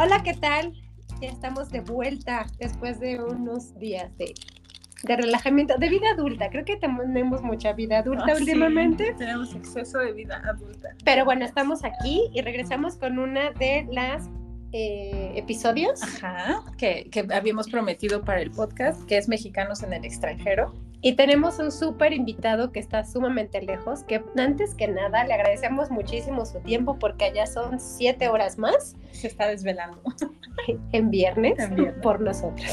Hola, ¿qué tal? Ya estamos de vuelta después de unos días de, de relajamiento, de vida adulta. Creo que tenemos mucha vida adulta Ah, sí, últimamente. tenemos exceso de vida adulta. Pero bueno, estamos aquí y regresamos con una de las eh, episodios. Ajá, que, que habíamos prometido para el podcast, que es Mexicanos en el extranjero. Y tenemos un súper invitado que está sumamente lejos, que antes que nada le agradecemos muchísimo su tiempo porque allá son siete horas más Se está desvelando. en viernes, En viernes. por nosotros.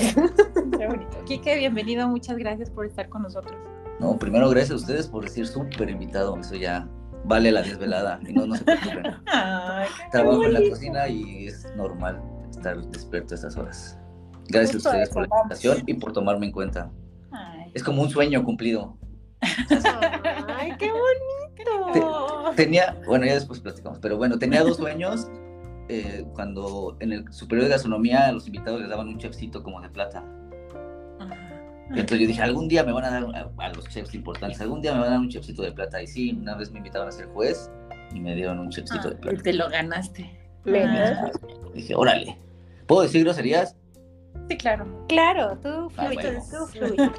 Qué bonito. Quique, bienvenido. Muchas gracias por estar con nosotros. No, primero gracias a ustedes por decir súper invitado. Eso ya vale la desvelada. Y no, no se preocupen. Ay, Trabajo en la bonito. cocina y es normal estar despierto a estas horas. Gracias Justo a ustedes eso, por la vamos. invitación y por tomarme en cuenta. ay. Es como un sueño cumplido. Ay, qué bonito. Tenía, bueno, ya después platicamos, pero bueno, tenía dos sueños. eh, cuando en el superior de gastronomía a los invitados les daban un chefcito como de plata. Y entonces yo dije, algún día me van a dar, a, a los chefs importantes, algún día me van a dar un chefcito de plata. Y sí, una vez me invitaron a ser juez y me dieron un chefcito de Ah, plata. te lo ganaste. Neta. Dije, órale. ¿Puedo decir groserías? Sí, claro. Claro, tú Ah, fluye, bueno. tú fluye.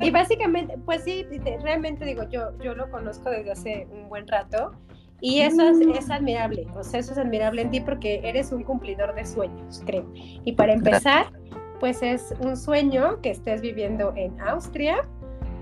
Y básicamente, pues sí, realmente digo, yo, yo lo conozco desde hace un buen rato y eso es, es admirable, o sea, eso es admirable en ti porque eres un cumplidor de sueños, creo. Y para empezar, pues es un sueño que estés viviendo en Austria,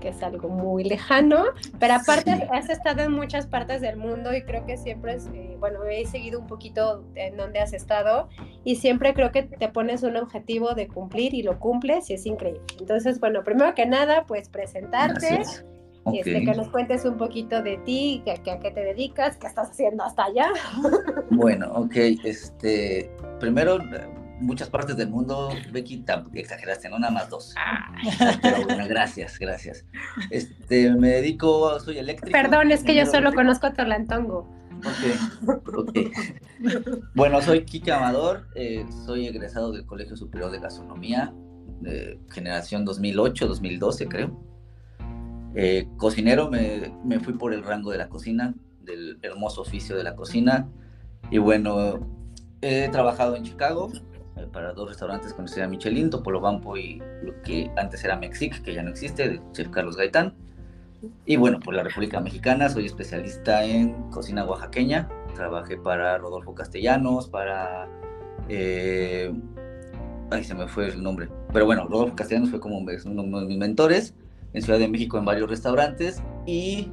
que es algo muy lejano, pero aparte Sí. has estado en muchas partes del mundo y creo que siempre, es, eh, bueno, he seguido un poquito en donde has estado y siempre creo que te pones un objetivo de cumplir y lo cumples y es increíble. Entonces, bueno, primero que nada, pues presentarte, Gracias. Este, que nos cuentes un poquito de ti, que, que a qué te dedicas, qué estás haciendo hasta allá. Bueno, ok. Este, primero, muchas partes del mundo, Becky, exageraste, no nada más dos. Pero bueno, gracias, gracias. Este, me dedico, soy eléctrico. Perdón, es que yo solo eléctrico. conozco a Tolantongo. Ok, ok. Bueno, soy Kike Amador, eh, soy egresado del Colegio Superior de Gastronomía, de generación 2008-2012, creo. Eh, cocinero, me, me fui por el rango de la cocina, del hermoso oficio de la cocina. Y bueno, he trabajado en Chicago eh, para dos restaurantes con estrella Michelin, Topolo Bampo y lo que antes era Mexic, que ya no existe, de Chef Carlos Gaitán. Y bueno, por la República Mexicana, soy especialista en cocina oaxaqueña. Trabajé para Rodolfo Castellanos, para... eh, ay, se me fue el nombre. Pero bueno, Rodolfo Castellanos fue como uno de mis mentores en Ciudad de México en varios restaurantes. Y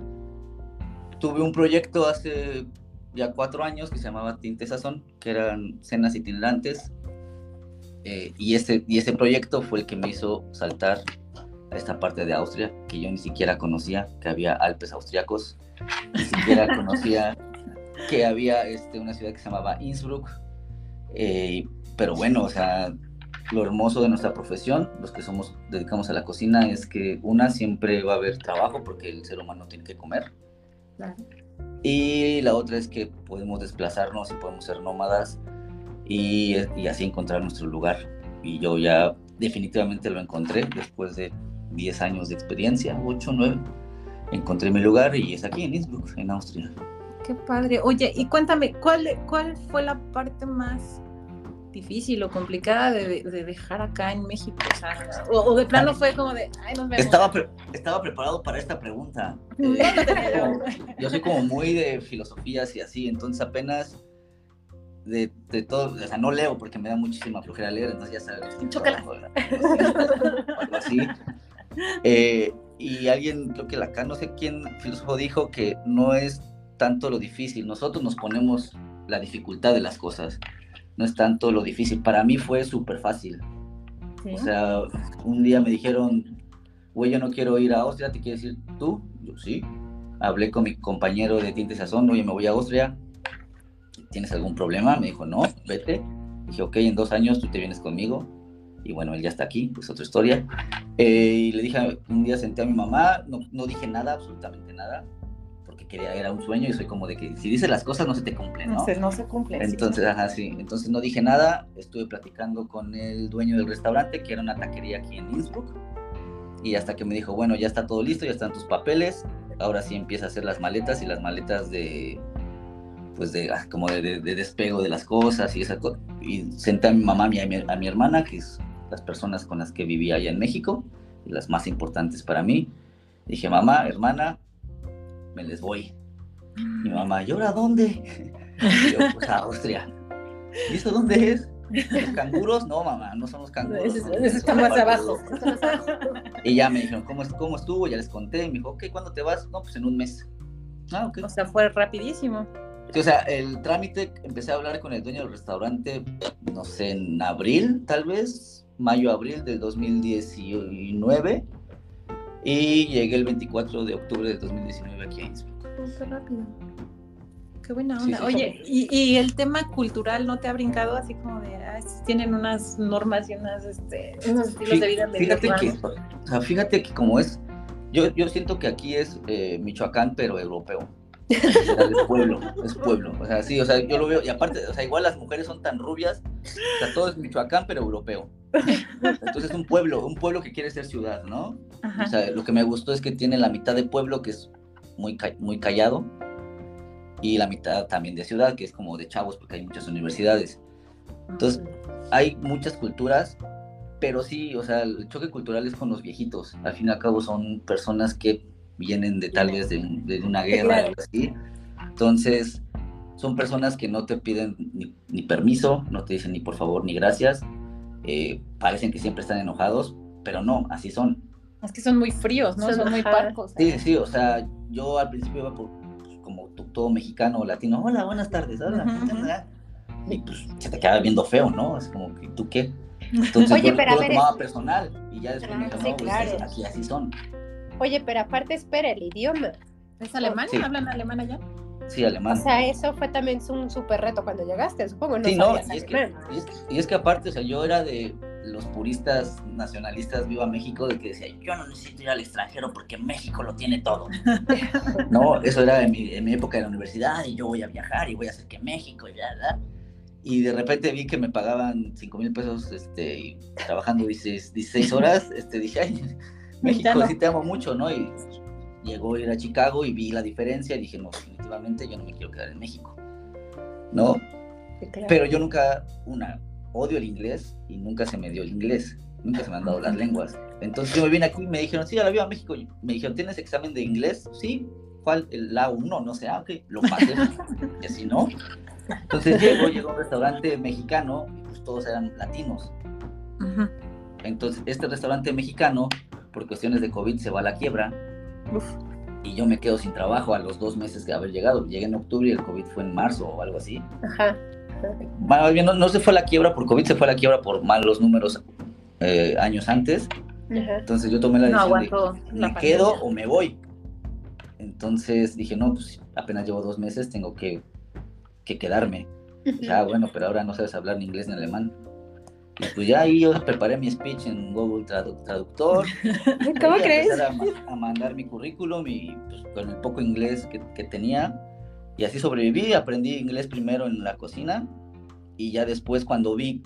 tuve un proyecto hace ya cuatro años que se llamaba Tinte Sazón, que eran cenas itinerantes. Eh, y, ese, y ese proyecto fue el que me hizo saltar a esta parte de Austria, que yo ni siquiera conocía, que había Alpes austriacos, ni siquiera conocía que había este, una ciudad que se llamaba Innsbruck. Eh, pero bueno, o sea, lo hermoso de nuestra profesión, los que somos dedicamos a la cocina, es que una siempre va a haber trabajo porque el ser humano tiene que comer. Claro. Y la otra es que podemos desplazarnos y podemos ser nómadas y, y así encontrar nuestro lugar. Y yo ya definitivamente lo encontré después de 10 años de experiencia, 8, 9. Encontré mi lugar y es aquí en Innsbruck, en Austria. Qué padre. Oye, y cuéntame, ¿cuál, cuál fue la parte más difícil o complicada de, de dejar acá en México? O, sea, o, o de plano fue como de, ay, nos vemos. Estaba, pre- estaba preparado para esta pregunta. Eh, yo soy como muy de filosofías y así, entonces apenas de, de todo, o sea, no leo porque me da muchísima flojera leer, entonces ya sabes. Chócala. Algo así. Eh, y alguien, creo que acá, no sé quién filósofo dijo que no es tanto lo difícil, nosotros nos ponemos la dificultad de las cosas, no es tanto lo difícil. Para mí fue súper fácil. Sí. O sea, un día me dijeron, güey, yo no quiero ir a Austria, ¿te quieres ir tú? Yo sí. Hablé con mi compañero de Tinte Sazón, oye, me voy a Austria. ¿Tienes algún problema? Me dijo, no, vete. Dije, ok, en dos años tú te vienes conmigo. Y bueno, él ya está aquí, es otra historia. Eh, y le dije, un día senté a mi mamá, no, no dije nada, absolutamente nada, porque quería, era un sueño y soy como de que si dices las cosas no se te cumplen, ¿no? no, se, no se cumple. sí. Entonces, ajá, sí. Entonces no dije nada. Estuve platicando con el dueño del restaurante, que era una taquería aquí en Innsbruck. Y hasta que me dijo, bueno, ya está todo listo, ya están tus papeles. Ahora sí empieza a hacer las maletas y las maletas de, pues de, ah, como de, de- de despego de las cosas y esa cosa. y senté a mi mamá y a mi, a mi hermana, que es las personas con las que vivía allá en México, y las más importantes para mí. Dije, mamá, hermana, me les voy. Mi mamá, ¿y ahora dónde? Y yo, pues a Austria. ¿Y esto dónde es? ¿Los canguros? No, mamá, no son los canguros. Eso, eso está más abajo. Y ya me dijeron, ¿cómo, ¿cómo estuvo? Ya les conté. Y me dijo, ok, ¿cuándo te vas? No, pues en un mes. Ah, ok. O sea, fue rapidísimo. Sí, o sea, el trámite, empecé a hablar con el dueño del restaurante, no sé, en abril, tal vez, mayo, abril del 2019. Y llegué el 24 de octubre del 2019 aquí a Innsbruck. Qué rápido. Qué buena Sí, onda. sí. Oye, ¿y, y el tema cultural no te ha brincado así como de, ah, tienen unas normas y unas, este, unos estilos Fí- de vida Fíjate que, o sea, fíjate que como es, yo, yo siento que aquí es eh, Michoacán, pero europeo. Es pueblo, es pueblo. O sea, sí, o sea, yo lo veo, y aparte, o sea, igual las mujeres son tan rubias, o sea, todo es Michoacán, pero europeo. Entonces es un pueblo, un pueblo que quiere ser ciudad, ¿no? Ajá. O sea, lo que me gustó es que tiene la mitad de pueblo, que es muy, muy callado, y la mitad también de ciudad, que es como de chavos, porque hay muchas universidades. Entonces, hay muchas culturas, pero sí, o sea, el choque cultural es con los viejitos. Al fin y al cabo son personas que vienen de tal vez de, de una guerra o claro. así. Entonces, son personas que no te piden ni, ni permiso, no te dicen ni por favor ni gracias. eh, parecen que siempre están enojados, pero no, así son. Es que son muy fríos, ¿no? Son- Son, muy parcos. Sí, sí, o sea, yo al principio iba por, pues, como to- todo mexicano o latino, hola, buenas tardes, hola, Ujú, ¿qué tal, ujú. eh?". y pues se te queda viendo feo, ¿no? Es como que, ¿tú qué? Entonces Oye, yo, pero yo a lo ver, tomaba es- personal y ya después me dijo, sí, no, pues, claro. aquí así son. Oye, pero aparte espera el idioma. ¿Es alemán? Sí. ¿Hablan alemán allá? Sí, O alemán. sea, eso fue también un súper reto cuando llegaste, supongo, no sí, no, y es, que, y, es, y es que aparte, o sea, yo era de los puristas nacionalistas Viva México, de que decía, yo no necesito ir al extranjero porque México lo tiene todo. no, eso era en mi, en mi época de la universidad y yo voy a viajar y voy a hacer que México y bla, bla. Y de repente vi que me pagaban 5 mil pesos este, trabajando 16, 16 horas, este, dije, ay, México, Ya no. sí te amo mucho, ¿no? Y llegó a ir a Chicago y vi la diferencia y dije, no, definitivamente yo no me quiero quedar en México, ¿no? Sí, claro. Pero yo nunca, una, odio el inglés y nunca se me dio el inglés, nunca se me han dado las lenguas. Entonces yo me vine aquí y me dijeron, sí, a la Viva México. Y Me dijeron, ¿tienes examen de inglés? Sí. ¿Cuál? El A1, no sé, ah, ok, lo pasé. y así, ¿no? Entonces llego, llego a un restaurante mexicano y pues todos eran latinos. Entonces este restaurante mexicano, por cuestiones de COVID, se va a la quiebra Uf. y yo me quedo sin trabajo a los dos meses de haber llegado. Llegué en octubre y el COVID fue en marzo o algo así. Ajá. Más bien, no, no se fue a la quiebra por COVID, se fue a la quiebra por malos números eh, años antes. Ajá. Entonces yo tomé la No decisión de la me quedo o me voy. Entonces dije, no, pues apenas llevo dos meses, tengo que, que quedarme. Dije, ah, bueno, pero ahora no sabes hablar ni inglés ni alemán. Y pues ya ahí yo preparé mi speech en Google Tradu- Traductor. ¿Cómo crees? A, ma- a mandar mi currículum y pues, con el poco inglés que, que tenía. Y así sobreviví, aprendí inglés primero en la cocina y ya después cuando vi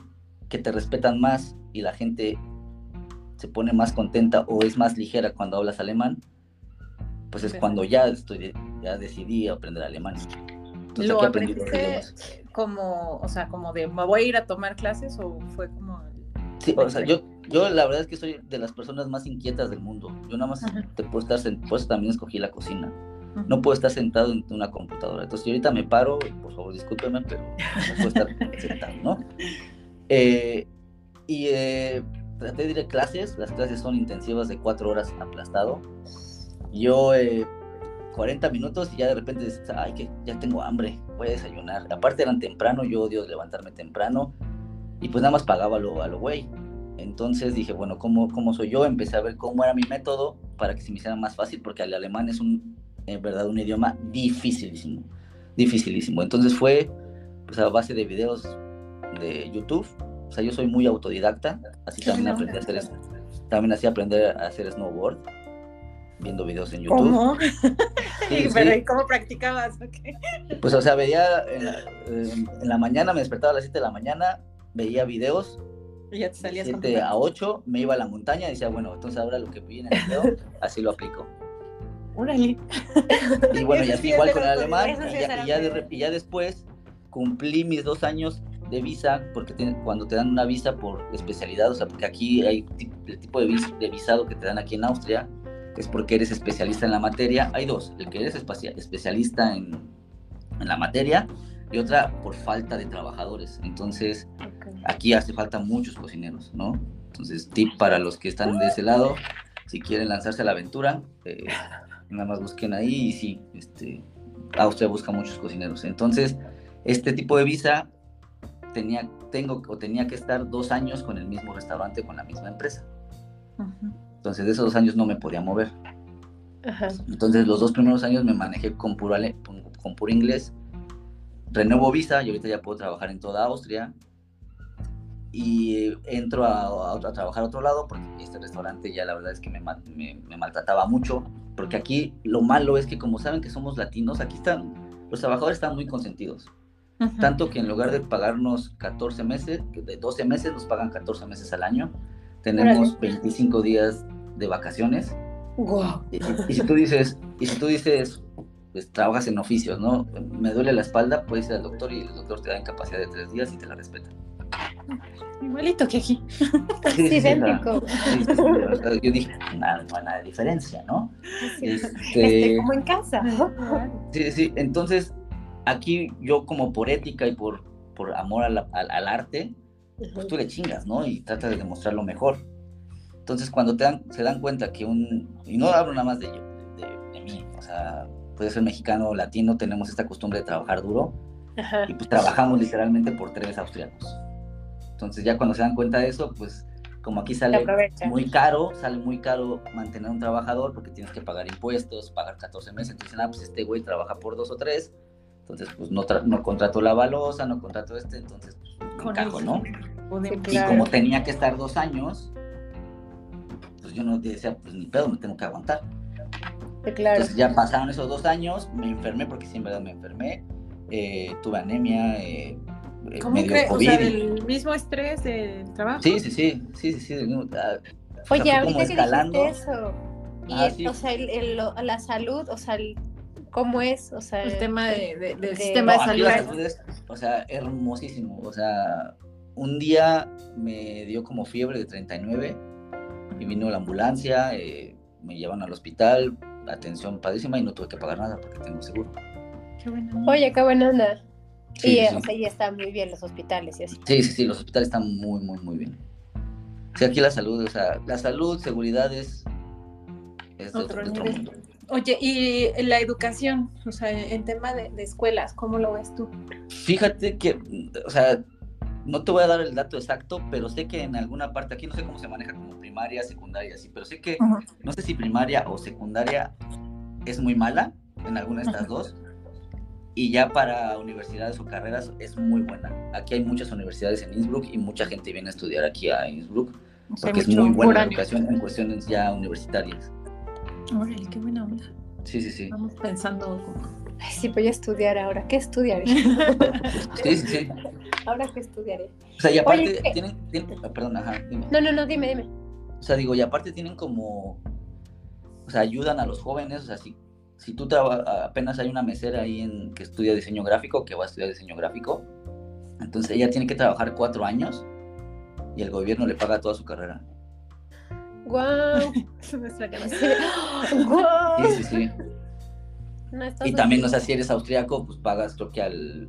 que te respetan más y la gente se pone más contenta o es más ligera cuando hablas alemán, pues es cuando ya estoy, ya decidí aprender alemán. Entonces ¿Lo aprendiste. Como, o sea, como de me voy a ir a tomar clases o fue como... Sí, o sea, yo, yo la verdad es que soy de las personas más inquietas del mundo. Yo nada más Ajá. te puedo estar, eso también escogí la cocina. No puedo estar sentado en una computadora. Entonces, yo ahorita me paro, por favor, discúlpeme, pero no puedo estar sentado, ¿no? Eh, y eh, traté de ir a clases. Las clases son intensivas de cuatro horas aplastado. Yo, eh, 40 minutos y ya de repente dices, ay, que ya tengo hambre, voy a desayunar. Aparte eran temprano, yo odio levantarme temprano. Y pues nada más pagaba lo, a lo güey. Entonces dije, bueno, ¿cómo, ¿cómo soy yo? Empecé a ver cómo era mi método para que se me hiciera más fácil, porque el alemán es un, en verdad, un idioma dificilísimo, dificilísimo. Entonces fue pues, a base de videos de YouTube. O sea, yo soy muy autodidacta, así también aprendí a hacer, también así aprender a hacer snowboard, viendo videos en YouTube. ¿Cómo? Sí, Pero sí. ¿y cómo practicabas? Pues, o sea, veía en la, en- en la mañana, me despertaba a las 7 de la mañana, veía videos, Y ya te salías con 7 a 8, me iba a la montaña y decía, bueno, entonces ahora lo que vi en el video, así lo aplico. Órale. Y bueno, y Eso así sí igual con el alemán, y ya, y ya de y ya después cumplí mis dos años de visa, porque cuando te dan una visa por especialidad, o sea, porque aquí hay el tipo de, de visado que te dan aquí en Austria, es porque eres especialista en la materia. Hay dos, el que eres especialista en, en la materia y otra por falta de trabajadores. Entonces, aquí hace falta muchos cocineros, ¿no? Entonces, tip para los que están de ese lado, si quieren lanzarse a la aventura, eh, nada más busquen ahí y sí, este, Austria busca muchos cocineros. Entonces, este tipo de visa tenía, tengo o tenía que estar dos años con el mismo restaurante, con la misma empresa. Entonces, de esos dos años no me podía mover. Entonces, los dos primeros años me manejé con puro, con puro inglés. Renuevo visa y ahorita ya puedo trabajar en toda Austria. Y entro a, trabajar a otro lado porque este restaurante ya la verdad es que me, me maltrataba mucho. Porque aquí lo malo es que como saben que somos latinos, aquí están, los trabajadores están muy consentidos. Tanto que en lugar de pagarnos 14 meses, de 12 meses, nos pagan 14 meses al año. Tenemos 25 días de vacaciones. Y, si tú dices, y si tú dices, pues trabajas en oficios, ¿no? Me duele la espalda, puedes ir al doctor y el doctor te da incapacidad de tres días y te la respeta. Igualito que aquí. Sí, sí, idéntico. yo dije, nada, no hay nada de diferencia, ¿no? Este, este, como en casa. Sí, sí, entonces aquí yo como por ética y por, por amor al, arte, pues tú le chingas, ¿no? Y tratas de demostrarlo mejor. Entonces cuando te dan, se dan cuenta que un, y no hablo nada más de, de, mí, o sea, puede ser mexicano o latino, tenemos esta costumbre de trabajar duro y pues trabajamos literalmente por tres austriacos. Entonces ya cuando se dan cuenta de eso, pues como aquí sale muy caro, sale muy caro mantener un trabajador porque tienes que pagar impuestos, pagar 14 meses, entonces, ah, pues este güey trabaja por dos o tres, entonces, pues no, no contrató la balosa, no contrató este, entonces, pues encajo, ¿no? Y como tenía que estar dos años, yo no decía, pues ni pedo, me tengo que aguantar. claro. Entonces ya pasaron esos dos años, me enfermé, porque sí, en verdad me enfermé, eh, tuve anemia, eh, ¿Cómo crees? O sea, el mismo estrés del trabajo. Sí, sí, sí, sí, sí, sí. Ah, Oye, ahorita que dijiste eso, y ah, o sea, el, la salud, o sea, el cómo es, o sea, el tema de, del sistema de salud. o sea, hermosísimo, o sea, un día me dio como fiebre de 39 y vino la ambulancia, eh, me llevan al hospital, atención padrísima y no tuve que pagar nada porque tengo seguro. Qué buena Oye, qué buena onda. Sí, y, O sea, y están muy bien los hospitales y así. Sí, sí, sí, los hospitales están muy, muy, muy bien. Sí, aquí la salud, o sea, la salud, seguridad es, es otro, otro mundo. Oye, y la educación, o sea, en tema de, escuelas, ¿cómo lo ves tú? Fíjate que, o sea, no te voy a dar el dato exacto, pero sé que en alguna parte, aquí no sé cómo se maneja como primaria, secundaria, sí, pero sé que, no sé si primaria o secundaria es muy mala en alguna de estas dos, y ya para universidades o carreras es muy buena. Aquí hay muchas universidades en Innsbruck y mucha gente viene a estudiar aquí a Innsbruck, porque es muy buena la educación en cuestiones ya universitarias. Órale, qué buena onda. Sí, sí, sí. Estamos pensando Ay, sí, voy a estudiar ahora. ¿Qué estudiaré? sí, sí, sí. Ahora qué estudiaré. O sea, y aparte tienen, ah, perdón, ajá, dime. No, no, no, dime, dime. O sea, digo, y aparte tienen como, o sea, ayudan a los jóvenes, o sea, si, si tú apenas hay una mesera ahí en, que estudia diseño gráfico, que va a estudiar diseño gráfico, entonces ella tiene que trabajar cuatro años y el gobierno le paga toda su carrera. ¡Guau! ¡Guau! Sí, sí, sí. y también, o sea, si eres austriaco, pues pagas, creo que al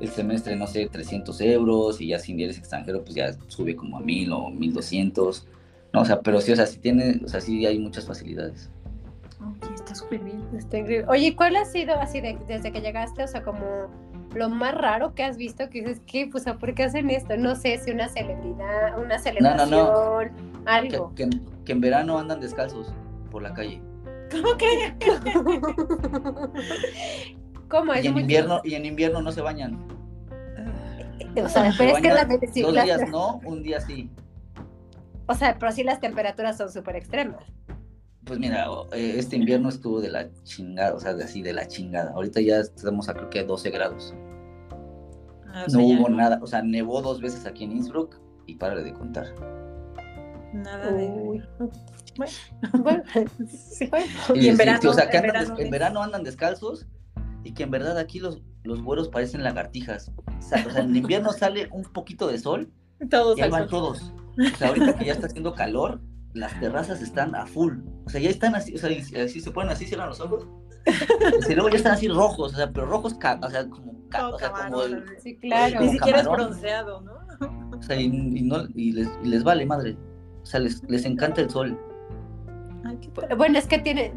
el semestre, no sé, 300 euros, y ya si eres extranjero, pues ya sube como a 1000 o 1200. No, o sea, pero sí, o sea, sí tiene, o sea, sí hay muchas facilidades. Oye, está súper bien. Está increíble. Oye, ¿cuál ha sido así de, desde que llegaste, o sea, como lo más raro que has visto que dices, ¿qué? Pues, ¿por qué hacen esto? No sé si una celebridad, una celebración, no, no, algo. Que, en verano andan descalzos por la calle. ¿Cómo que? ¿Cómo es? Y en, invierno, y en invierno no se bañan. O sea, pero es que la, Dos días no, un día sí. O sea, pero sí las temperaturas son súper extremas. Pues mira, eh, este invierno estuvo de la chingada, o sea, de así de la chingada. Ahorita ya estamos a creo que 12 grados. Ah, no hubo nada, o sea, nevó dos veces aquí en Innsbruck y para de contar. Nada de. Bueno, sí. Y, en, verano, o sea, en, verano, andan descalzos y que en verdad aquí los, los güeros parecen lagartijas. O sea, o sea, en invierno sale un poquito de sol Todos y ahí van sol. todos. O sea, ahorita que ya está haciendo calor, las terrazas están a full. O sea, ya están así, o sea, así se ponen así, cierran los ojos. Y luego ya están así rojos, o sea, pero rojos, o sea, como, o sea, como camarón, el- así. Sí, claro. Ni siquiera es bronceado, ¿no? o sea, y, y no, y les, y les vale madre. O sea, les, les encanta el sol. Ay. Bueno, es que tienen,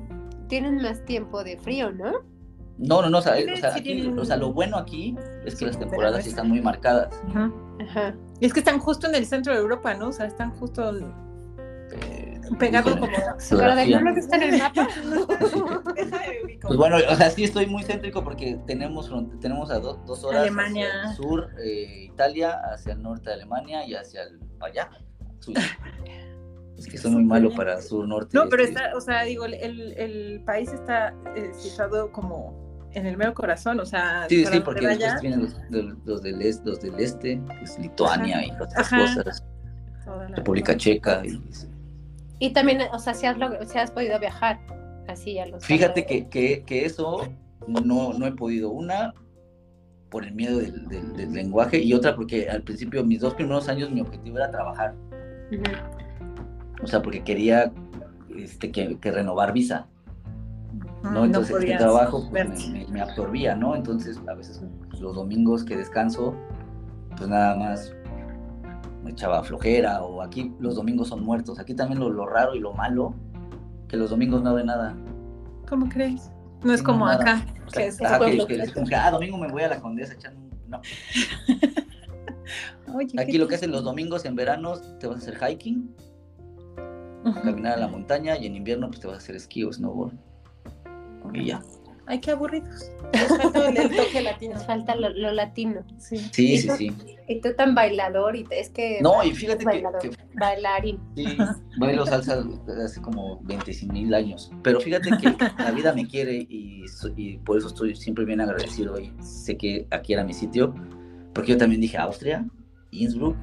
tienen más tiempo de frío, ¿no? No, no, no, o sea, o sea, sí aquí- tienen- o sea, lo bueno aquí es que Sí, las temporadas es- están muy marcadas. Ajá. Ajá. Y es que están justo en el centro de Europa, ¿no? O sea, están justo Eh, híjole, como... Pero de geografía. no está en el mapa. Pues bueno, o sea, sí estoy muy céntrico porque tenemos, tenemos a do- dos horas Alemania. hacia el sur, eh, Italia, hacia el norte de Alemania y hacia el para allá. Es que soy muy malo para sur, norte. No, pero este. está, o sea, digo, el, el país está eh, situado como en el mero corazón, o sea, Sí, sí, porque vaya, después vienen los, del- los del este, los del este, que es Lituania y otras Ajá. cosas, República Checa. Y, Y también, o sea, si has, log- si has podido viajar así a los fíjate que, que, que eso no, no he podido. Una, por el miedo del, del- del lenguaje y otra porque al principio, mis dos primeros años, mi objetivo era trabajar. O sea, porque quería este, que, que renovar visa, ¿no? Entonces este podías trabajo pues, verte. me, me- me absorbía, ¿no? Entonces a veces pues, los domingos que descanso, pues nada más me echaba flojera o aquí los domingos son muertos. Aquí también lo, lo raro y lo malo, que los domingos no abre nada. ¿Cómo crees? No es Sí, como no, nada. acá, O sea, que es ajá, que- que es como ah, domingo me voy a la condesa echando un... No. Oye, Aquí lo que hacen los domingos en verano, te vas a hacer hiking, Ujú. caminar a la montaña y en invierno pues te vas a hacer esquí o snowboard. Y ya. Ay, qué aburridos. Les falta el, toque latino. Nos falta lo, lo latino. Sí. Sí, ¿Y sí, tú? sí. Y tú tan bailador, y te- es que. No, y fíjate que, que Bailarín. sí, bailo salsa desde hace como 25 mil años. Pero fíjate que la vida me quiere y, y por eso estoy siempre bien agradecido y sé que aquí era mi sitio. Porque yo también dije Austria, Innsbruck,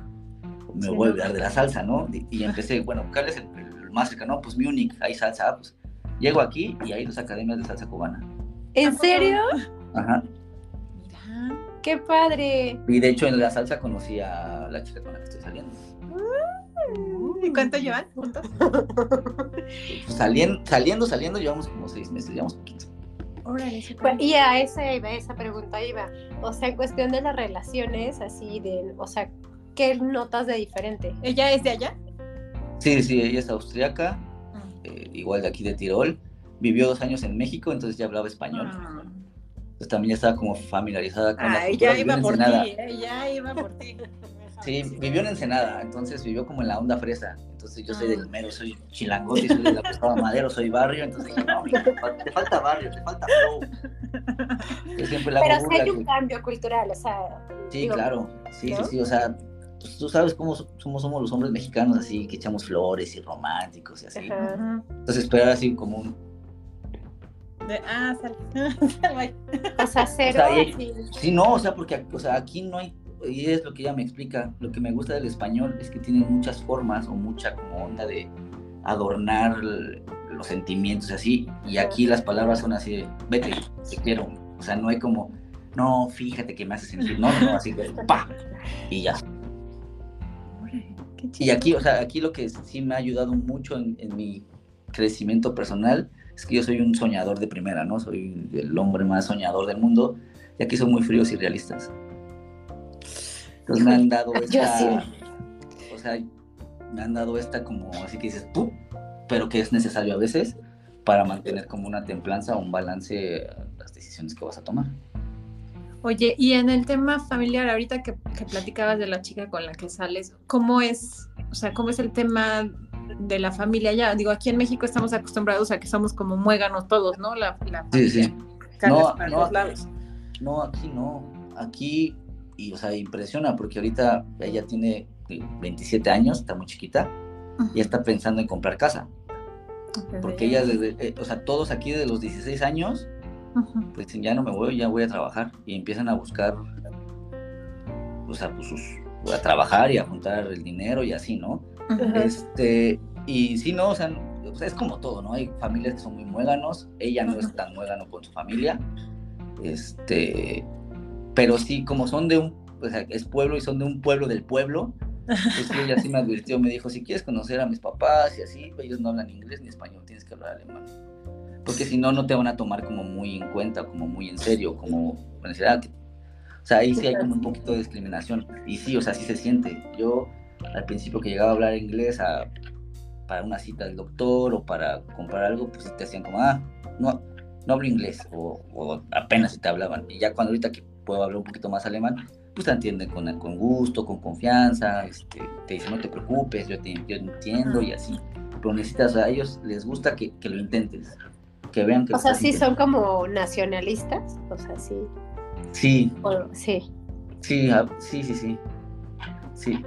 me Sí, voy a olvidar de la salsa, ¿no? Y, y empecé, bueno, ¿cuál es el, el más cercano? Pues Múnich, hay salsa, ah, pues. Llego aquí y hay dos academias de salsa cubana. ¿En serio? Ajá. Mira. ¡Qué padre! Y de hecho en la salsa conocí a la chica con la que estoy saliendo. ¿Y cuánto llevan juntos? Saliendo, saliendo, saliendo, llevamos como seis meses, llevamos poquito. Órale, Pues, y a esa iba, esa pregunta iba. O sea, en cuestión de las relaciones, así de. O sea, ¿qué notas de diferente? ¿Ella es de allá? Sí, sí, ella es austriaca, Ah. eh, igual de aquí de Tirol. Vivió dos años en México, entonces ya hablaba español. Ah. Entonces también ya estaba como familiarizada con la cultura. ya Vivió iba en por ti, eh, ya iba por ti. Sí, vivió en Ensenada, entonces vivió como en la onda fresa. Entonces yo soy Ah. del mero, soy chilangote, soy de la Gustavo Madero, soy barrio. Entonces dije, no, te fal- te falta barrio, te falta flow. Yo siempre Pero sí hay un que- cambio cultural, o sea. Sí, digo, claro, sí, ¿no? sí, sí, o sea, pues, tú sabes cómo so- somos, somos los hombres mexicanos, así, que echamos flores y románticos y así. Ajá. Entonces esperar así como un... De- ah, sal. Sal. O sea, cero. O sea, y-. Sí, no, o sea, porque o sea, aquí no hay, y es lo que ella me explica, lo que me gusta del español es que tiene muchas formas o mucha como onda de adornar los sentimientos así, y aquí las palabras son así de, vete, te quiero, o sea, no hay como, no, fíjate que me hace sentir, no, no, así de, pa, y ya. Y aquí, o sea, aquí lo que sí me ha ayudado mucho en, en mi crecimiento personal es que yo soy un soñador de primera, ¿no? Soy el hombre más soñador del mundo y aquí son muy fríos y realistas. Entonces me han dado esta, sí. o sea, me han dado esta como, así que dices, ¡pum! pero que es necesario a veces para mantener como una templanza o un balance a las decisiones que vas a tomar. Oye, y en el tema familiar, ahorita que, que platicabas de la chica con la que sales, ¿cómo es, o sea, cómo es el tema de la familia allá? Digo, aquí en México estamos acostumbrados a que somos como muéganos todos, ¿no? La, la Sí, sí. familia, carnes No, para no. los lados. No, aquí no. Aquí, y o sea, impresiona porque ahorita ella tiene eh, 27 años, está muy chiquita, y está pensando en comprar casa. Porque ella, desde, eh, o sea, todos aquí de los 16 años, pues ya no me voy, ya voy a trabajar. Y empiezan a buscar, o sea, pues sus, a trabajar y a juntar el dinero y así, ¿no? Ajá. Este, y sí, no, o sea, es como todo, ¿no? Hay familias que son muy muéganos, ella no es tan muégano con su familia, Este, pero sí, como son de un, o sea, es pueblo y son de un pueblo del pueblo, pues ella sí me advirtió, me dijo, si quieres conocer a mis papás y así, ellos no hablan inglés ni español, tienes que hablar alemán. Porque si no, no te van a tomar como muy en cuenta, como muy en serio, como, necesidad. O sea, ahí sí hay como un poquito de discriminación. Y sí, o sea, sí se siente. Yo, al principio que llegaba a hablar inglés a, para una cita del doctor o para comprar algo, pues te hacían como, ah, no, no hablo inglés, o, o apenas si te hablaban. Y ya cuando ahorita que puedo hablar un poquito más alemán, pues te entienden con, con gusto, con confianza, este, te dicen no te preocupes, yo te yo entiendo y así. Pero necesitas, a ellos les gusta que, que lo intentes, que vean que... O sea, sí son como nacionalistas, o sea, sí. Sí. sí. Sí, ah, sí, sí, sí. Sí.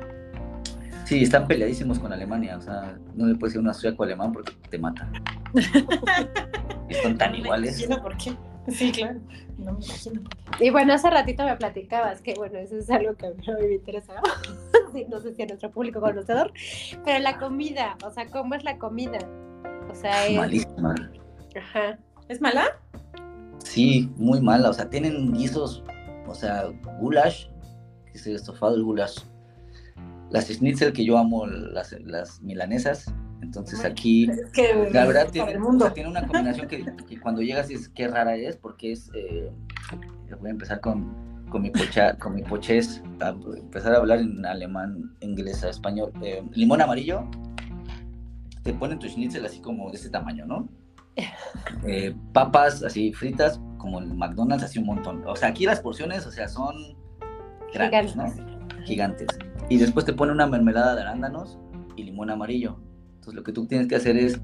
Sí, están peleadísimos con Alemania, o sea, no le puedes decir un sueco alemán porque te matan. Están tan iguales. por qué. Sí, claro. No me imagino. Y bueno, hace ratito me platicabas que, bueno, eso es algo que a mí me interesa. no sé si a nuestro público conocedor, pero la comida, o sea, ¿cómo es la comida? O sea, es. Malísima. Ajá. ¿Es mala? Sí, muy mala. O sea, tienen guisos, o sea, goulash, que es el estofado, el goulash. Las schnitzel que yo amo, las, las milanesas, entonces aquí, la verdad, tiene, tiene, una combinación que, cuando llegas es que rara es, porque es, eh, voy a empezar con, con mi pocha, con mi poches, a empezar a hablar en alemán, inglés, español. Eh, limón amarillo, te ponen tu schnitzel así como de este tamaño, ¿no? Eh, papas así fritas, como el McDonald's, así un montón. O sea, aquí las porciones, o sea, son grandes, Gigantes. ¿no? Gigantes. Y después te pone una mermelada de arándanos y limón amarillo entonces lo que tú tienes que hacer es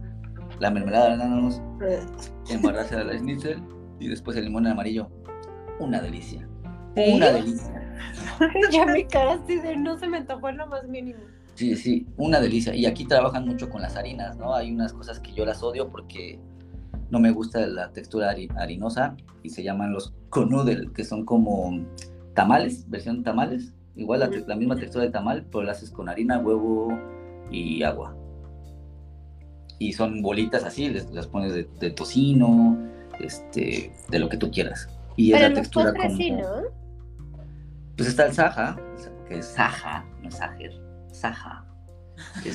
la mermelada de arándanos, embarrarse de la schnitzel y después el limón amarillo. Una delicia. Una delicia. ya me cagaste de no se me antojó lo más mínimo. Sí, sí, una delicia. Y aquí trabajan mucho con las harinas, ¿no? Hay unas cosas que yo las odio porque no me gusta la textura harinosa y se llaman los conudel, que son como tamales, versión tamales. Igual la, la misma textura de tamal, pero la haces con harina, huevo y agua y son bolitas así, les, las pones de, tocino, este, de lo que tú quieras. Y Pero es la textura como... Sí, ¿no? Pues está el saja, que es saja, no es sajer, saja.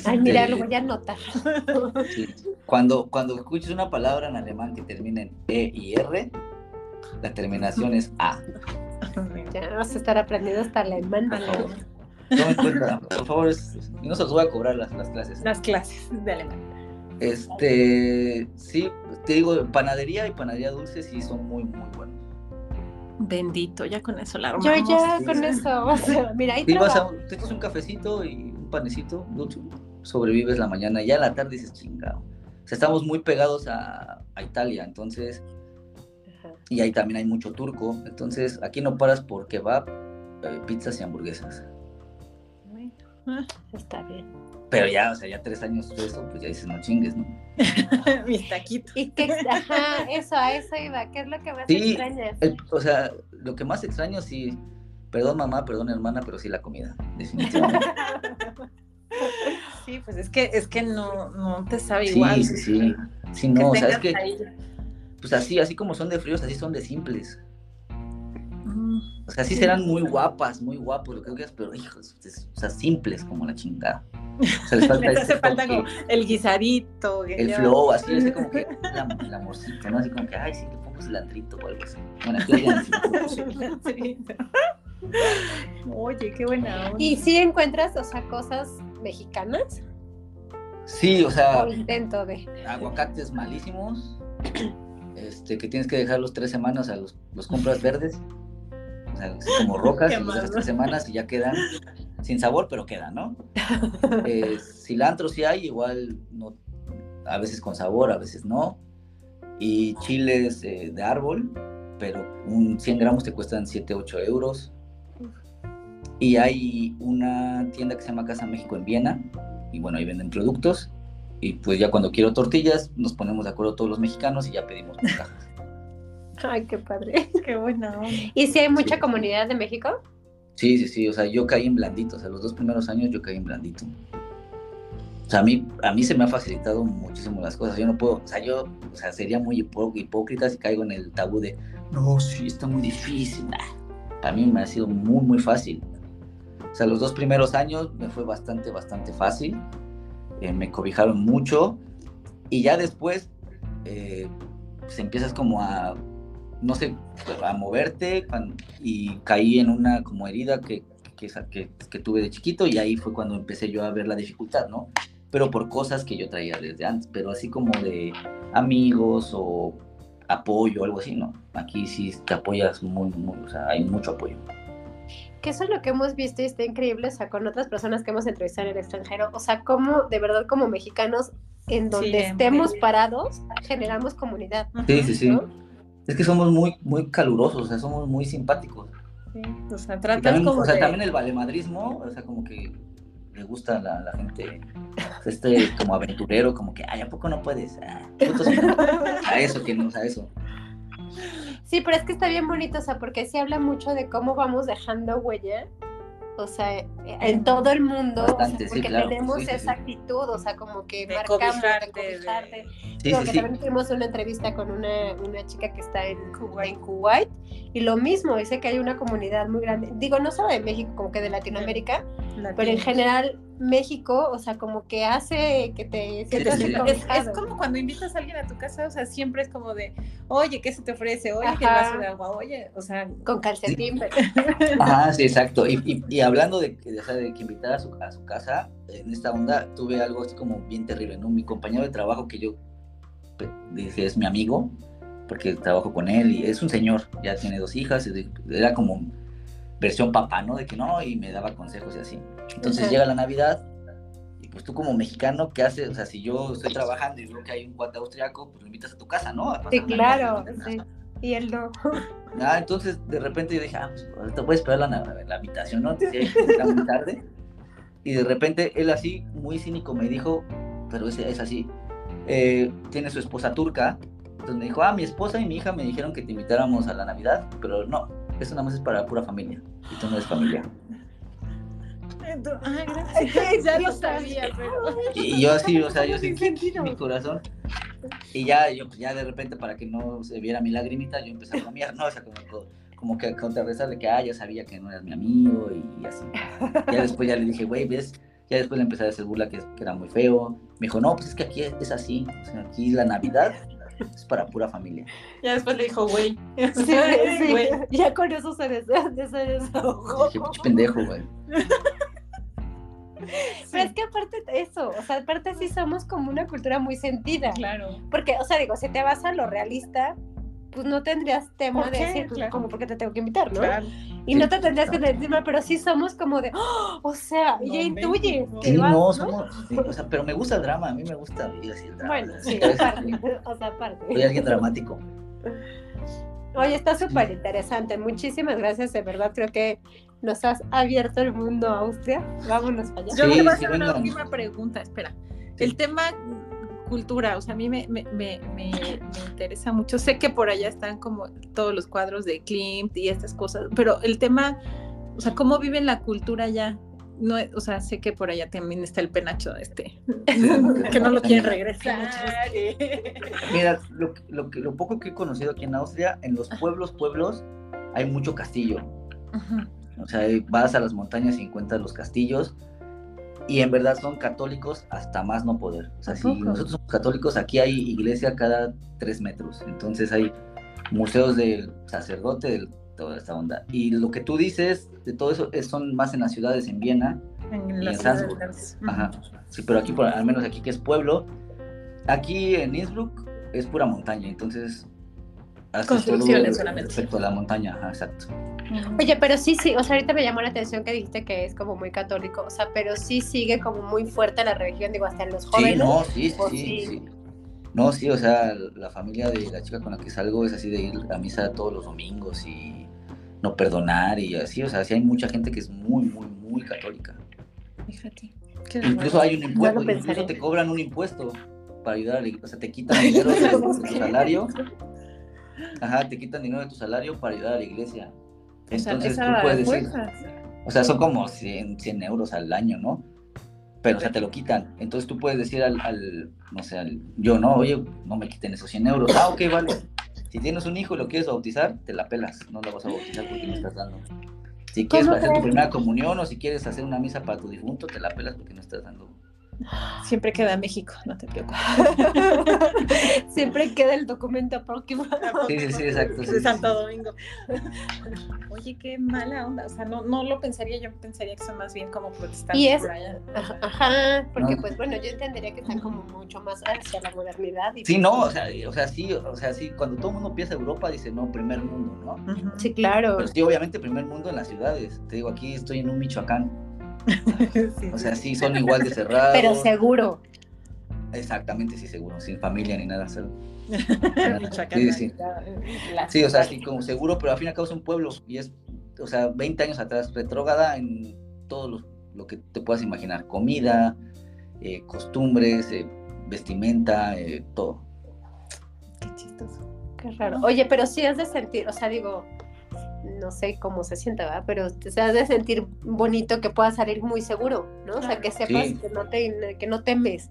Ay, mira, lo voy a anotar. Cuando, cuando escuches una palabra en alemán que termine en E y R, la terminación es A. Ya vamos a estar aprendiendo hasta alemán. Por favor. Tomen cuenta, por favor, no se los voy a cobrar las, las clases. Las clases de alemán. Este, sí, te digo, panadería y panadería dulce sí son muy, muy buenos. Bendito, ya con eso la armamos. Yo ya con eso, mira, ahí te vas a, te un cafecito y un panecito, sobrevives la mañana y ya la tarde dices chingado. O sea, estamos muy pegados a, Italia, entonces, y ahí también hay mucho turco, entonces aquí no paras porque va eh, pizzas y hamburguesas. Está bien. Pero ya, o sea, ya tres años de eso, pues ya dices, no chingues, ¿no? Mis taquitos. ¿Y qué, ajá, eso, a eso iba. ¿Qué es lo que más sí, extrañas? o sea, lo que más extraño, sí, perdón mamá, perdón hermana, pero sí la comida, definitivamente. Sí, pues es que, es que no, no te sabe igual. Sí, sí, sí. Sí, no, o sea, es que, pues así, así como son de fríos, así son de simples. O sea, sí serán muy guapas, muy guapos, lo que quieras, pero hijos, o sea, simples como la chingada. O sea, les falta, hace falta como el guisadito. El flow, así, así como que el amorcito, ¿no? Así como que, ay, sí, le pongo cilantrito o algo así. Bueno, aquí hay Oye, qué buena onda. ¿Y si encuentras, o sea, cosas mexicanas? Sí, o sea. O intento de. Aguacates malísimos. Este, que tienes que dejar los tres semanas a los, los compras verdes como rocas, y tres semanas y ya quedan sin sabor, pero quedan, ¿no? Eh, cilantro sí hay, igual no, a veces con sabor, a veces no. Y chiles eh, de árbol, pero un 100 gramos te cuestan 7, 8 euros. Y hay una tienda que se llama Casa México en Viena, y bueno, ahí venden productos. Y pues ya cuando quiero tortillas, nos ponemos de acuerdo todos los mexicanos y ya pedimos cajas. Ay, qué padre. Qué bueno. ¿Y si hay mucha comunidad de México? Sí, sí, sí. O sea, yo caí en blandito. O sea, los dos primeros años yo caí en blandito. O sea, a mí, a mí se me ha facilitado muchísimo las cosas. Yo no puedo, o sea, yo, o sea, sería muy hipócrita si caigo en el tabú de, no, sí, está muy difícil. Para mí me ha sido muy, muy fácil. O sea, los dos primeros años me fue bastante, bastante fácil. Eh, me cobijaron mucho. Y ya después, eh, pues empiezas como a, no sé, a moverte. y caí en una como herida que, que, que, que tuve de chiquito. Y ahí fue cuando empecé yo a ver la dificultad, ¿no? Pero por cosas que yo traía desde antes. Pero así como de amigos o apoyo, algo así, ¿no? Aquí sí te apoyas muy, muy, o sea, hay mucho apoyo. Que eso es lo que hemos visto y está increíble, o sea, con otras personas que hemos entrevistado en el extranjero, o sea, como de verdad como mexicanos, en donde estemos parados, generamos comunidad. Sí, sí, sí. Es que somos muy, muy calurosos, o sea, somos muy simpáticos. Sí, o sea, tratas como O sea, también el valemadrismo, o sea, como que le gusta a la, gente, este como aventurero, como que, ay, ¿a poco no puedes? Ah, a eso, que no, a eso. Sí, pero es que está bien bonito, o sea, porque sí habla mucho de cómo vamos dejando huella o sea, en todo el mundo, porque tenemos esa actitud, o sea, como que marcamos, de Sí, que también tuvimos una entrevista con una, una chica que está en Kuwait, en Kuwait, y lo mismo, dice que hay una comunidad muy grande, digo, no solo de México, como que de Latinoamérica, pero en general México, o sea, como que hace que te sientas es, es, como cuando invitas a alguien a tu casa, o sea, siempre es como de, oye, ¿qué se te ofrece? Oye, ¿qué vaso de agua? Oye, o sea... Con calcetín. Ajá, sí, exacto. Y, y, hablando de, de, de, que invitar a su, a su casa, en esta onda tuve algo así como bien terrible, ¿no? Mi compañero de trabajo que yo dije es mi amigo, porque trabajo con él y es un señor, ya tiene dos hijas, era como versión papá, ¿no? De que no, y me daba consejos y así. Entonces llega la Navidad y pues tú como mexicano, ¿qué haces? O sea, si yo estoy trabajando y veo que hay un cuate austriaco, pues lo invitas a tu casa, ¿no? sí, claro, sí. Y él no. Ah, entonces de repente yo dije, ah, pues ahorita voy a esperar la, la habitación, ¿no? Decía, está muy tarde. Y de repente él así, muy cínico, me dijo, pero es, es así, eh, tiene su esposa turca, entonces me dijo, ah, mi esposa y mi hija me dijeron que te invitáramos a la Navidad, pero no, eso nada más es para pura familia. Y tú no eres familia. Ay, gracias. ya lo sabía, pero. Y yo así, o sea, yo sí, mi corazón. Y ya, yo, ya de repente, para que no se viera mi lagrimita, yo empecé a comer, ¿no? O sea, como, como que contrarrestar de que, ah, ya sabía que no eras mi amigo y así. Ya después ya le dije, güey, ¿ves? Ya después le empecé a decir burla que, que, era muy feo. Me dijo, no, pues es que aquí es así. O sea, aquí la Navidad es para pura familia. Ya después le dijo, güey. Sí, sí, Ya con eso se, des desahogó. Dije, pendejo, güey. Pero es que aparte de eso, o sea, aparte sí somos como una cultura muy sentida. Claro. Porque, o sea, digo, si te vas a lo realista, pues no tendrías tema de decir, pues, como porque te tengo que invitar, ¿no? Claro. Y no te tendrías que decir, pero sí somos como de, ¡Oh! o sea, no, ya intuyes. Sí, no, somos, o sea, pero me gusta el drama, a mí me gusta vivir así el drama. Bueno, sí, aparte, o sea, aparte. Soy alguien dramático. Oye, está súper interesante. Muchísimas gracias, de verdad. Creo que nos has abierto el mundo a Austria. Vámonos para allá. Yo sí, voy a hacer una última pregunta. Espera. El tema cultura, o sea, a mí me, me, me, me, interesa mucho. Sé que por allá están como todos los cuadros de Klimt y estas cosas, pero el tema, o sea, ¿cómo viven la cultura allá? No, o sea, sé que por allá también está el penacho este, que no lo quieren regresar. Mira, lo, lo, lo, poco que he conocido aquí en Austria, en los pueblos, pueblos, hay mucho castillo. O sea, vas a las montañas y encuentras los castillos y en verdad son católicos hasta más no poder. O sea, si nosotros somos católicos, aquí hay iglesia cada tres metros. Entonces hay museos del sacerdote, de toda esta onda. Y lo que tú dices de todo eso es, son más en las ciudades, en Viena en y en Salzburg. Ajá. Sí, pero aquí, por, al menos aquí que es pueblo, aquí en Innsbruck es pura montaña. Entonces Construcciones solamente. Respecto a la montaña, exacto. Oye, pero sí, sí, o sea, ahorita me llamó la atención que dijiste que es como muy católico, o sea, pero sí sigue como muy fuerte la religión, digo, hasta en los jóvenes. Sí, no, sí, sí, sí, No, sí, o sea, la familia de la chica con la que salgo es así de ir a misa todos los domingos y no perdonar y así, o sea, sí hay mucha gente que es muy, muy, muy católica. Fíjate. Incluso hay un impuesto, incluso te cobran un impuesto para ayudar a la o sea, te quitan dinero de tu salario Ajá, te quitan dinero de tu salario para ayudar a la iglesia. Entonces tú puedes decir, o sea, son como 100, 100, euros al año, ¿no? Pero, o sea, te lo quitan. Entonces tú puedes decir al, al, no sé, al, yo, no, oye, no me quiten esos 100 euros. Ah, ok, vale. Si tienes un hijo y lo quieres bautizar, te la pelas, no lo vas a bautizar porque no estás dando. Si quieres hacer tu primera comunión o si quieres hacer una misa para tu difunto, te la pelas porque no estás dando Siempre queda México, no te preocupes. Siempre queda el documento próximo. Sí, sí, sí, exacto. de Santo Domingo. Oye, qué mala onda. O sea, no, no lo pensaría, yo pensaría que son más bien como protestantes y es, Ajá, porque pues bueno, yo entendería que están como mucho más hacia la modernidad. sí, no, o sea, o sea, sí, o sea, sí, cuando todo el mundo piensa Europa, dice, no, primer mundo, ¿no? Sí, claro. Pero sí, obviamente primer mundo en las ciudades. Te digo, aquí estoy en un Michoacán o sea, sí, son igual de cerrados. Pero seguro. Exactamente, sí, seguro, sin familia ni nada. sí, sí. sí, o sea, sí, como seguro, pero al fin y al cabo es un pueblo y es, o sea, 20 años atrás, retrógada en todo lo, que te puedas imaginar, comida, eh, costumbres, eh, vestimenta, eh, todo. Qué chistoso. Qué raro. Oye, pero sí has de sentir, o sea, digo, no sé cómo se sienta, ¿verdad? Pero te has de sentir bonito que puedas salir muy seguro, ¿no? O sea, que sepas que, no te, que no temes.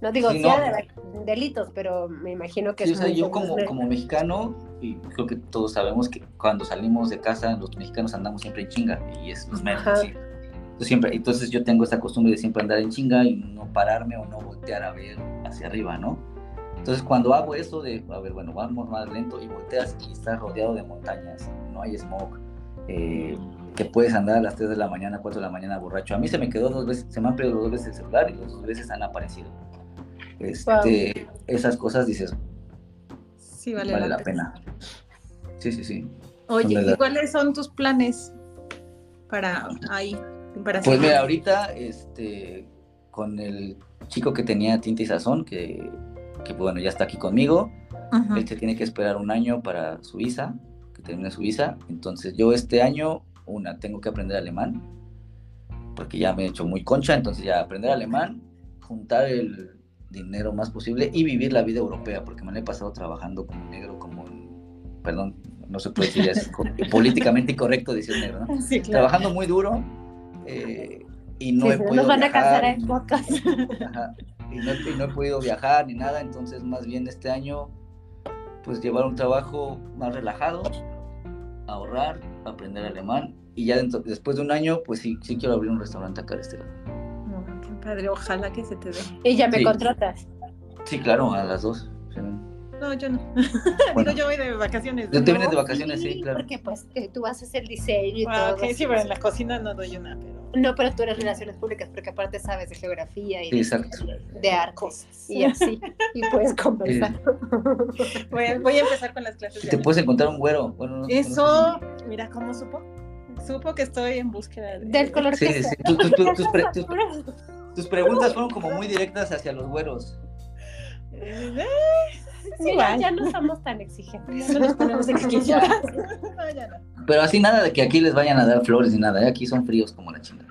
No digo, sí, de delitos, pero me imagino que... Sí, o sea, yo como, como mexicano, y creo que todos sabemos que cuando salimos de casa, los mexicanos andamos siempre en chinga, y es los menos, sí. siempre, entonces yo tengo esta costumbre de siempre andar en chinga y no pararme o no voltear a ver hacia arriba, ¿no? Entonces, cuando hago eso de, a ver, bueno, vamos más lento y volteas y estás rodeado de montañas, no hay smog, eh, que puedes andar a las 3 de la mañana, 4 de la mañana borracho. A mí se me quedó dos veces, se me han perdido dos veces el celular y dos veces han aparecido. Este, Esas cosas dices, sí, vale, la, pena. Sí, sí, sí. Oye, ¿y cuáles son tus planes para ahí? Para pues mira, ahorita, este, con el chico que tenía tinta y sazón, que que bueno, ya está aquí conmigo. Él se tiene que esperar un año para su visa, que termine su visa. Entonces yo este año, una, tengo que aprender alemán, porque ya me he hecho muy concha, entonces ya aprender alemán, juntar el dinero más posible y vivir la vida europea, porque me he pasado trabajando como negro, como, perdón, no se puede decir así, políticamente incorrecto decir negro, ¿no? Sí, Trabajando muy duro eh, y no he podido Nos van a casar en podcast. Ajá, y no, he podido viajar ni nada, entonces más bien este año pues llevar un trabajo más relajado, ahorrar, aprender alemán y ya dentro, después de un año pues sí, sí quiero abrir un restaurante acá de este lado. qué padre, ojalá que se te dé. ¿Y ya me contratas? Sí, claro, a las dos. No, yo no. Digo, yo voy de vacaciones. Yo te vienes de vacaciones, sí, claro. Porque pues tú vas a hacer diseño y ah, todo. sí, pero en la cocina no doy una, pero no, pero tú eres relaciones públicas porque aparte sabes de geografía y de, de, artes y así, y puedes conversar. voy, a, voy, a, empezar con las clases. Te puedes encontrar un güero. Bueno, Eso, mira cómo supo. Supo que estoy en búsqueda del color sí, que sí. tus, preguntas fueron como muy directas hacia los güeros. Sí, ya, no somos tan exigentes. No nos ponemos exigentes. Pero así nada de que aquí les vayan a dar flores ni nada. ¿eh? Aquí son fríos como la chingada.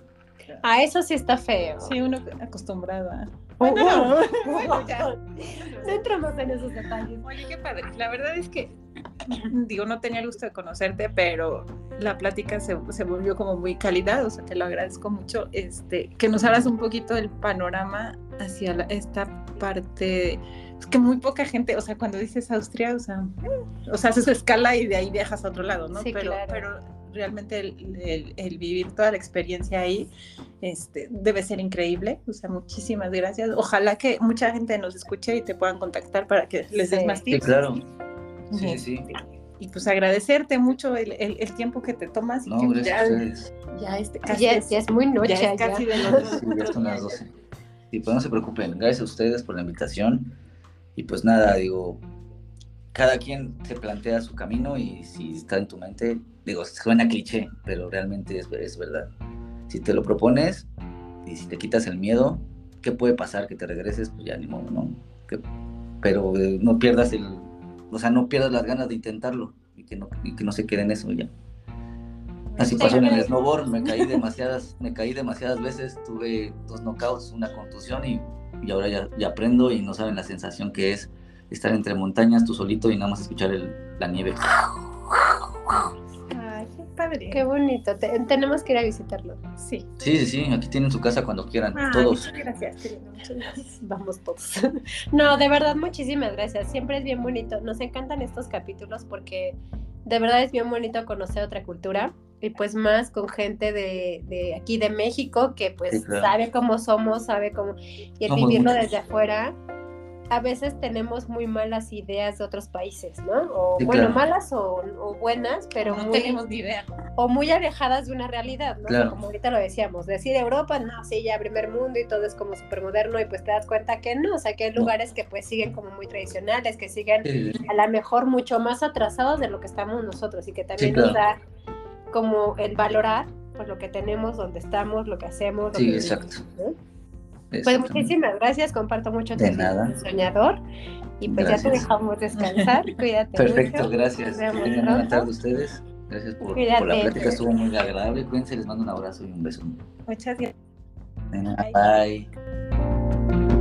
A eso sí está feo. Sí, uno acostumbrado a. Bueno, bueno, ya. No entramos en esos detalles. Oye, qué padre. La verdad es que, digo, no tenía el gusto de conocerte, pero la plática se, se volvió como muy calidad, o sea, te lo agradezco mucho. Este, que nos hagas un poquito del panorama hacia esta parte es que muy poca gente, o sea, cuando dices Austria, o sea, o sea, haces su escala y de ahí viajas a otro lado, ¿no? Sí, pero, claro. pero realmente el, el, vivir toda la experiencia ahí este, debe ser increíble. O sea, muchísimas gracias. Ojalá que mucha gente nos escuche y te puedan contactar para que les des más tips. Sí, claro. Sí, sí. Y pues agradecerte mucho el, el, tiempo que te tomas. Y no, que ya, ya, este, casi ya, es, ya, es, muy noche. Ya es casi de las Sí, ya son las 12. Y pues no se preocupen. Gracias a ustedes por la invitación. Y pues nada, digo, cada quien se plantea su camino y si está en tu mente, digo, suena cliché, pero realmente es, es verdad. Si te lo propones y si te quitas el miedo, ¿qué puede pasar? Que te regreses, pues ya ni modo, ¿no? pero eh, no pierdas el, o sea, no pierdas las ganas de intentarlo y que no, y que no se quede en eso ya. Así pasó en el snowboard, me caí demasiadas, me caí demasiadas veces, tuve dos knockouts, una contusión y y ahora ya, ya, aprendo y no saben la sensación que es estar entre montañas tú solito y nada más escuchar el, la nieve. Ay, qué padre. Qué bonito. Te- tenemos que ir a visitarlo. Sí. Sí, sí, sí, aquí tienen su casa cuando quieran, Ay, todos. muchas gracias, querido, muchas gracias. Vamos todos. No, de verdad, muchísimas gracias. Siempre es bien bonito. Nos encantan estos capítulos porque de verdad es bien bonito conocer otra cultura y pues más con gente de, de aquí de México que pues Sí, claro. sabe cómo somos, sabe cómo... Y el Somos vivirlo muchos. desde afuera, a veces tenemos muy malas ideas de otros países, ¿no? O Sí, bueno, claro. malas o, o buenas, pero no muy tenemos ni idea. o muy alejadas de una realidad, ¿no? Claro. como ahorita lo decíamos, decir Europa, no, sí, ya primer mundo y todo es como súper moderno y pues te das cuenta que no, o sea, que hay No. lugares que pues siguen como muy tradicionales, que siguen Sí, sí, sí. a lo mejor mucho más atrasados de lo que estamos nosotros y que también Sí, nos claro. da como el valorar pues lo que tenemos, donde estamos, lo que hacemos. lo Sí, que exacto. vivimos, ¿no? Pues muchísimas gracias, comparto mucho De nada. soñador y pues ya te Gracias. dejamos descansar, cuídate Perfecto, mucho. gracias. Que tengan buena tarde ustedes. Gracias por, por la plática, estuvo muy agradable. Cuídense, les mando un abrazo y un beso. Muchas gracias. Bye. Bye.